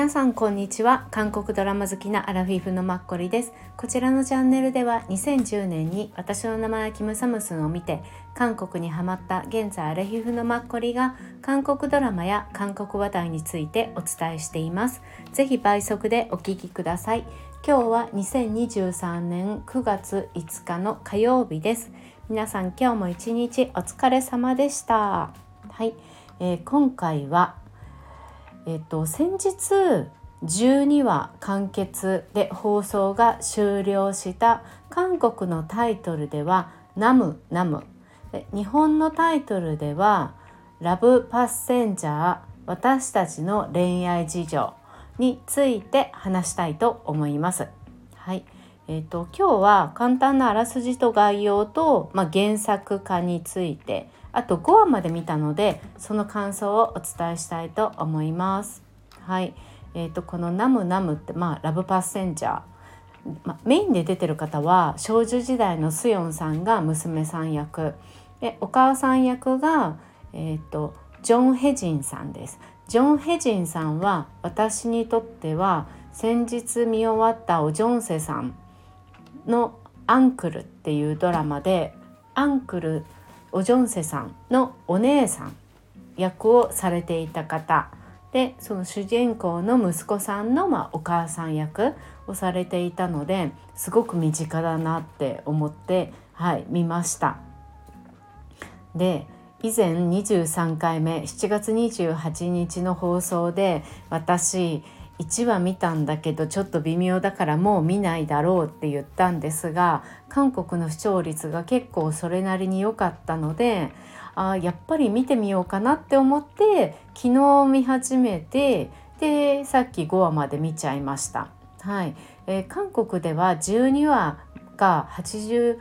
皆さんこんにちは。韓国ドラマ好きなアラフィフのマッコリです。こちらのチャンネルでは2010年に私の名前はキムサムスンを見て韓国にハマった現在アラフィフのマッコリが韓国ドラマや韓国話題についてお伝えしています。ぜひ倍速でお聞きください。今日は2023年9月5日の火曜日です。皆さん今日も一日お疲れ様でした。はい、えー、今回はえっと、先日12話完結で放送が終了した韓国のタイトルでは「ナムナム」日本のタイトルでは「ラブパッセンジャー私たちの恋愛事情」について話したいと思います。はいえーと、今日は簡単なあらすじと概要と、まあ、原作化についてあと5話まで見たのでその感想をお伝えしたいと思います。はい、えーと、この「ナムナム」って、まあ、ラブパッセンジャー、まあメインで出てる方は少女時代のスヨンさんが娘さん役でお母さん役が、えーと、ジョン・ヘジンさんです。ジョン・ヘジンさんは私にとっては先日見終わったおジョンセさんの「アンクル」っていうドラマでアンクルオジョンセさんのお姉さん役をされていた方でその主人公の息子さんの、まあ、お母さん役をされていたのですごく身近だなって思って、はい、見ました。で以前23回目7月28日の放送で私1話見たんだけどちょっと微妙だからもう見ないだろうって言ったんですが韓国の視聴率が結構それなりに良かったのであやっぱり見てみようかなって思って昨日見始めてでさっき5話まで見ちゃいました。はいえー、韓国では12話が80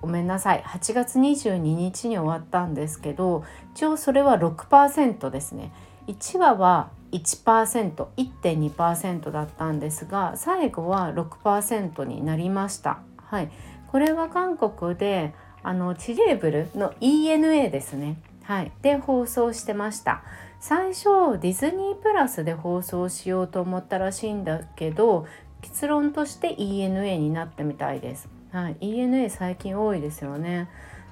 ごめんなさい8月22日に終わったんですけど一応それは6%ですね。1話は 1%1.2% だったんですが最後は6%になりました。はい、これは韓国であのチレーブルの ENA ですね。はい、で放送してました。最初ディズニープラスで放送しようと思ったらしいんだけど結論として ENA になったみたいです。はい、ENA 最近多いですよね。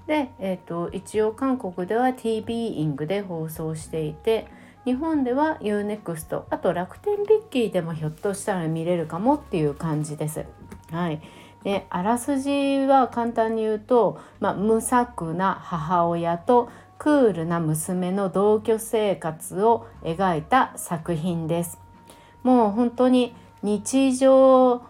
で、えーと一応韓国では TB イングで放送していて日本では UNEXT あと楽天ビッキーでもひょっとしたら見れるかもっていう感じです。はい、であらすじは簡単に言うと、まあ、無策な母親とクールな娘の同居生活を描いた作品です。もう本当に日常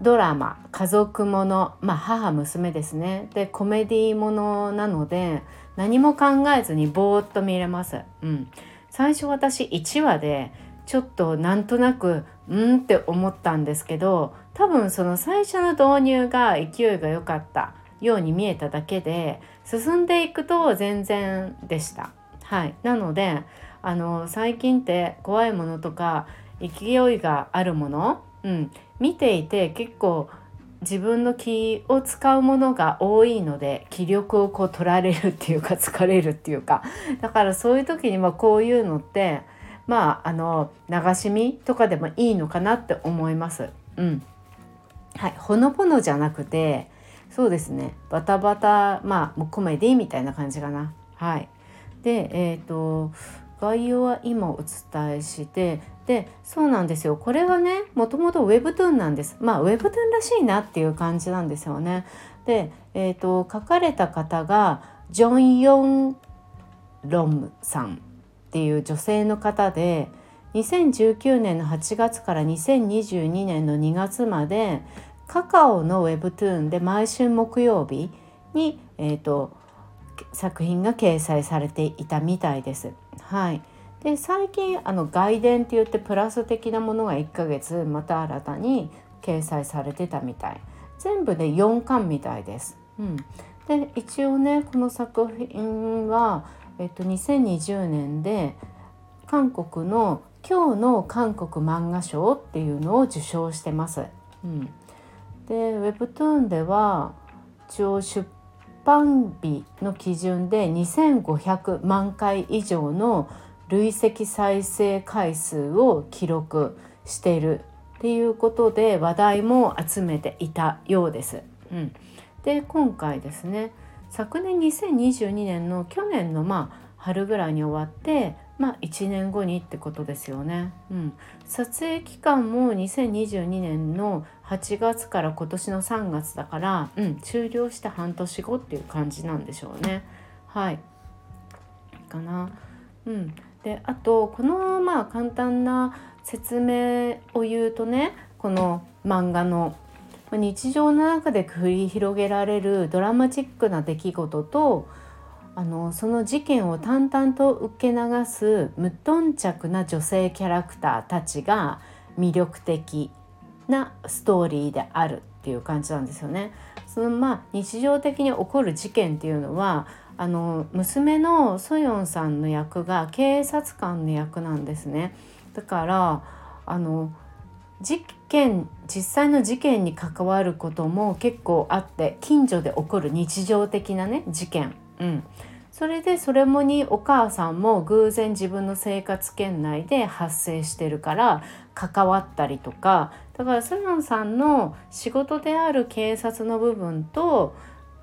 ドラマ家族ものまあ母娘ですねでコメディものなので何も考えずにぼーっと見れます。うん、最初私1話でちょっとなんとなくうんって思ったんですけど多分その最初の導入が勢いが良かったように見えただけで進んでいくと全然でした。はい、なのであの最近って怖いものとか勢いがあるもの、うん、見ていて結構自分の気を使うものが多いので気力をこう取られるっていうか 疲れるっていうか。だからそういう時にまこういうのってまああの流し見とかでもいいのかなって思います。うん、はい。ほのぼのじゃなくてそうですね。バタバタまあコメディみたいな感じかな。はい、でえっ、ー、と概要は今お伝えしてでそうなんですよこれはねもともと Webtoon なんですまあ Webtoon らしいなっていう感じなんですよね。で、えーと、書かれた方がジョン・ヨン・ロムさんっていう女性の方で2019年の8月から2022年の2月までカカオの Webtoon で毎週木曜日に、えーと作品が掲載されていたみたいです。はい、で最近あの外伝って言ってプラス的なものが1ヶ月また新たに掲載されてたみたい全部で4巻みたいです。うん、で一応ねこの作品は、えっと、2020年で韓国の今日の韓国漫画賞っていうのを受賞してます。うん、で Webtoon では一応出版日の基準で2500万回以上の累積再生回数を記録しているっていうことで話題も集めていたようです。うん、で今回ですね昨年2022年の去年のまあ春ぐらいに終わってまあ1年後にってことですよね。うん、撮影期間も2022年の8月から今年の3月だから、うん、終了して半年後っていう感じなんでしょうね。はいかな。うん、であとこのまあ簡単な説明を言うとねこの漫画の日常の中で繰り広げられるドラマチックな出来事とあのその事件を淡々と受け流す無頓着な女性キャラクターたちが魅力的なストーリーであるっていう感じなんですよね。そのまあ日常的に起こる事件っていうのはあの娘のソヨンさんの役が警察官の役なんですね。だからあの事件実際の事件に関わることも結構あって近所で起こる日常的なね事件、うん、それでそれもにお母さんも偶然自分の生活圏内で発生してるから関わったりとかだからソヨンさんの仕事である警察の部分と、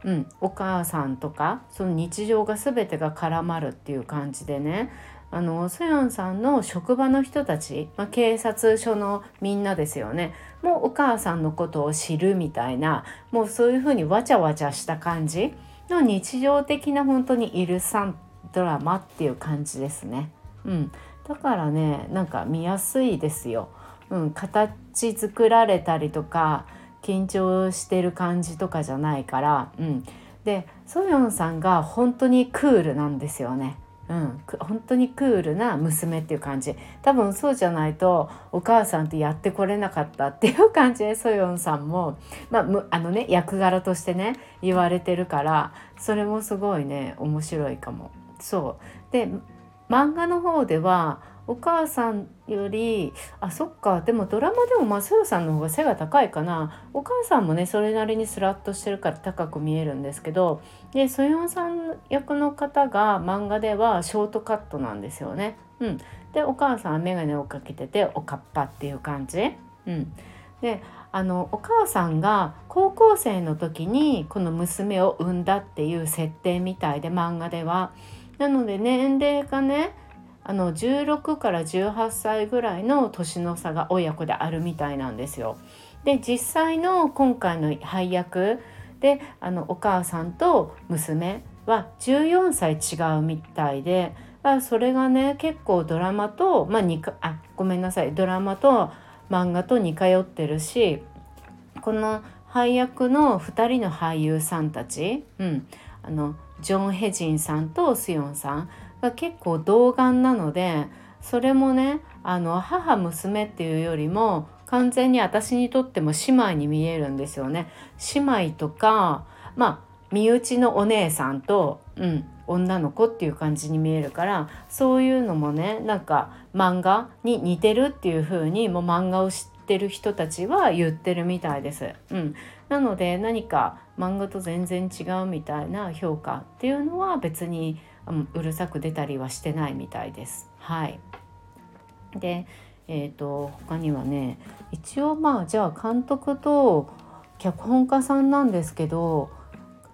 うん、お母さんとかその日常が全てが絡まるっていう感じでねあのソヨンさんの職場の人たち、まあ、警察署のみんなですよねもうお母さんのことを知るみたいなもうそういうふうにわちゃわちゃした感じの日常的な本当にイルサンドラマっていう感じですね。うん、だからねなんか見やすいですよ。うん、形作られたりとか緊張してる感じとかじゃないから、うん、でソヨンさんが本当にクールなんですよね。うん、本当にクールな娘っていう感じ多分そうじゃないとお母さんとやってこれなかったっていう感じでソヨンさんも、まあ、あのね役柄としてね言われてるからそれもすごいね面白いかも。そうで漫画の方ではお母さんよりあそっかでもドラマでもまあそよさんの方が背が高いかなお母さんもねそれなりにスラッとしてるから高く見えるんですけどでソヨンさん役の方が漫画ではショートカットなんですよね。うん、でお母さんは眼鏡をかけてておかっぱっていう感じ。うん、であのお母さんが高校生の時にこの娘を産んだっていう設定みたいで漫画では。なので年齢がねあの16から18歳ぐらいの年の差が親子であるみたいなんですよ。で実際の今回の配役であのお母さんと娘は14歳違うみたいでまあそれがね結構ドラマと、まあ、あごめんなさいドラマと漫画と似通ってるしこの配役の2人の俳優さんたち、うん、あのジョン・ヘジンさんとスヨンさんが結構童顔なのでそれもねあの母娘っていうよりも完全に私にとっても姉妹に見えるんですよね。姉妹とかまあ身内のお姉さんと、うん、女の子っていう感じに見えるからそういうのもねなんか漫画に似てるっていう風にもう漫画を知ってる人たちは言ってるみたいです。うん、なので何か漫画と全然違うみたいな評価っていうのは別にうるさく出たりはしてないみたいです。はい、で、えーと、他にはね一応まあじゃあ監督と脚本家さんなんですけど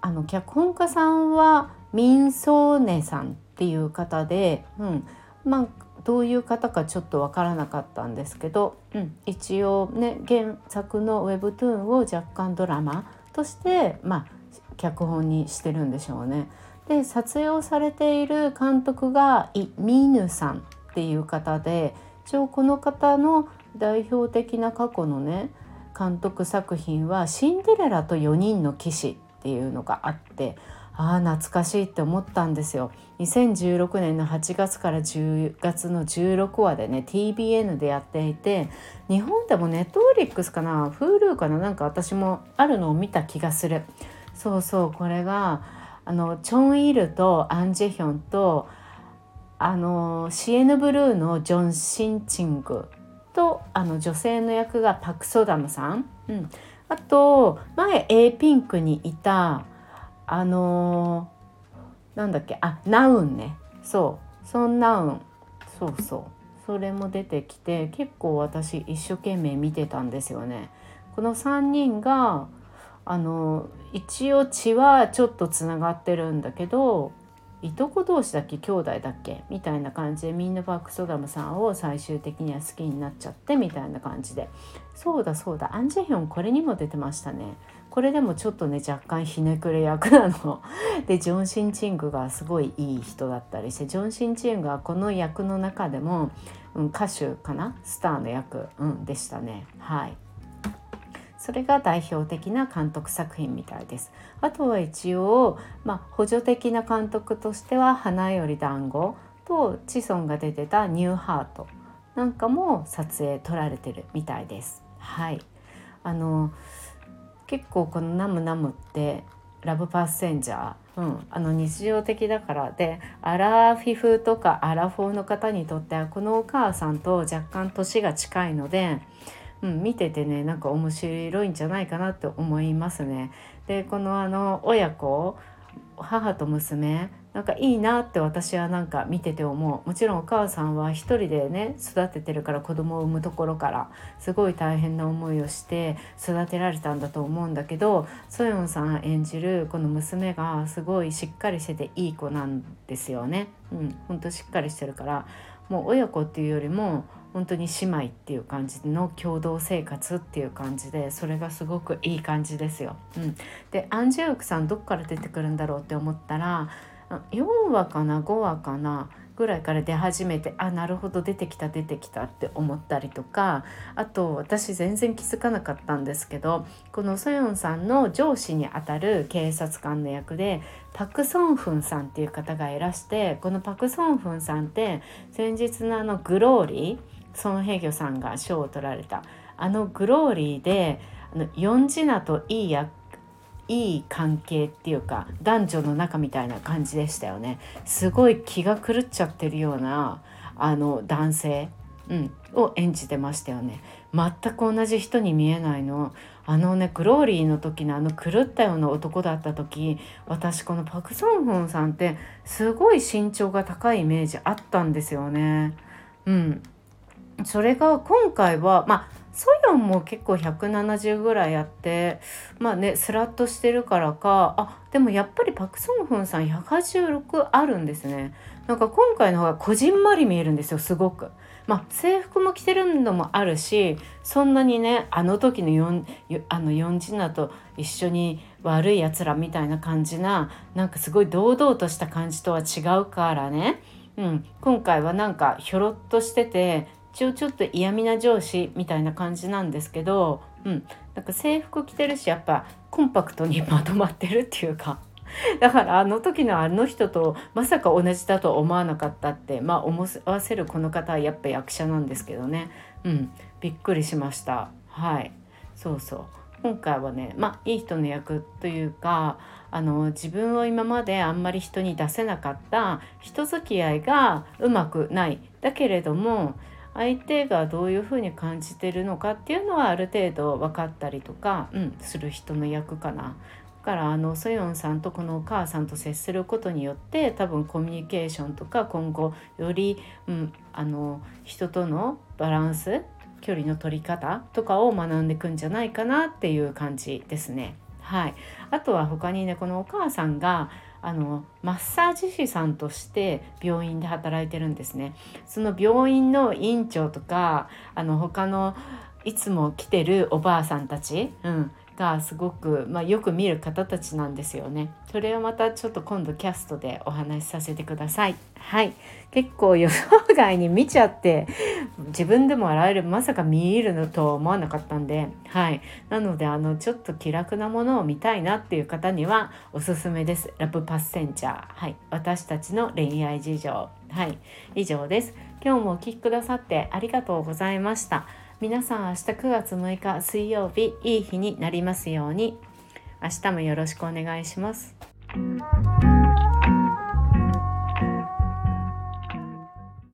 あの脚本家さんはミン・ソーネさんっていう方で、うん、まあどういう方かちょっと分からなかったんですけど、うん、一応ね原作のウェブトゥーンを若干ドラマとして、まあ、脚本にしてるんでしょうね。で撮影をされている監督がイ・ミヌさんっていう方で一応この方の代表的な過去のね監督作品は「シンデレラと4人の騎士」っていうのがあってああ懐かしいって思ったんですよ。2016年の8月から10月の16話でね TBN でやっていて日本でもネットフリックスかな？Hulu かな？なんか私もあるのを見た気がする。そうそうこれがあのチョン・イルとアン・ジェヒョンとあのシエヌ・ブルーのジョン・シンチングとあの女性の役がパク・ソダムさん、うん、あと前 A ピンクにいたあのなんだっけあナウンね。そう。ソン・ナウン。そうそう。それも出てきて結構私一生懸命見てたんですよね。この3人があの一応血はちょっとつながってるんだけどいとこ同士だっけ兄弟だっけ？みたいな感じでみんなバックソダムさんを最終的には好きになっちゃってみたいな感じで。そうだそうだ。アン・ジェヒョンこれにも出てましたね。これでもちょっとね若干ひねくれ役なの。でジョン・シン・チングがすごいいい人だったりしてジョン・シン・チングはこの役の中でも、うん、歌手かな？スターの役、うん、でしたね。はい。それが代表的な監督作品みたいです。あとは一応、まあ、補助的な監督としては「花より団子とチソンが出てた「ニューハート」なんかも撮影撮られてるみたいです。はいあの結構この「ナムナム」ってラブパッセンジャー、うん、あの日常的だからでアラフィフとかアラフォーの方にとってはこのお母さんと若干年が近いのでうん、見ててねなんか面白いんじゃないかなって思いますね。でこのあの親子母と娘なんかいいなって私はなんか見てて思うもちろんお母さんは一人でね育ててるから子供を産むところからすごい大変な思いをして育てられたんだと思うんだけどソヨンさん演じるこの娘がすごいしっかりしてていい子なんですよね。うん、ほんとしっかりしてるからもう親子っていうよりも本当に姉妹っていう感じの共同生活っていう感じでそれがすごくいい感じですよ。うん、でアンジュークさんどっから出てくるんだろうって思ったら4話かな5話かなぐらいから出始めてあなるほど出てきた出てきたって思ったりとかあと私全然気づかなかったんですけどこのソヨンさんの上司にあたる警察官の役でパク・ソンフンさんっていう方がいらしてこのパク・ソンフンさんって先日のあの「グローリー」ソン・ヘギョさんが賞を取られたあのグローリーであのヨンジナといいやいい関係っていうか男女の仲みたいな感じでしたよね。すごい気が狂っちゃってるようなあの男性、うん、を演じてましたよね。全く同じ人に見えないの。あのねグローリーの時のあの狂ったような男だった時私このパク・ソンフンさんってすごい身長が高いイメージあったんですよね。うん。それが今回はまあソヨンも結構170ぐらいあってまあねスラッとしてるからかあでもやっぱりパク・ソンフンさん186あるんですねなんか今回の方がこじんまり見えるんですよすごく。まあ、制服も着てるのもあるしそんなにねあの時の4あの4次ナと一緒に悪いやつらみたいな感じななんかすごい堂々とした感じとは違うからね、うん、今回はなんかひょろっとしてて一応ちょっと嫌味な上司みたいな感じなんですけど、うん、なんか制服着てるしやっぱコンパクトにまとまってるっていうか。だからあの時のあの人とまさか同じだと思わなかったってまあ思わせるこの方はやっぱ役者なんですけどね。うん。びっくりしました。はい。そうそう。今回はねまあいい人の役というかあの自分を今まであんまり人に出せなかった人付き合いがうまくない。だけれども相手がどういうふうに感じてるのかっていうのはある程度分かったりとか、うん、する人の役かな。だからあのソヨンさんとこのお母さんと接することによって多分コミュニケーションとか今後より、うん、あの人とのバランス距離の取り方とかを学んでいくんじゃないかなっていう感じですね。はい、あとは他にねこのお母さんがあのマッサージ師さんとして病院で働いてるんですね。その病院の院長とかあの他のいつも来てるおばあさんたち、うん、がすごく、まあ、よく見る方たちなんですよね。それをまたちょっと今度キャストでお話しさせてください。はい。結構予想外に見ちゃって自分でも笑えるまさか見えるのとは思わなかったんで、はい。なのであのちょっと気楽なものを見たいなっていう方にはおすすめです。ラブパッセンジャー。はい。私たちの恋愛事情。はい。以上です。今日もお聴きくださってありがとうございました。皆さん明日9月6日水曜日いい日になりますように明日もよろしくお願いします。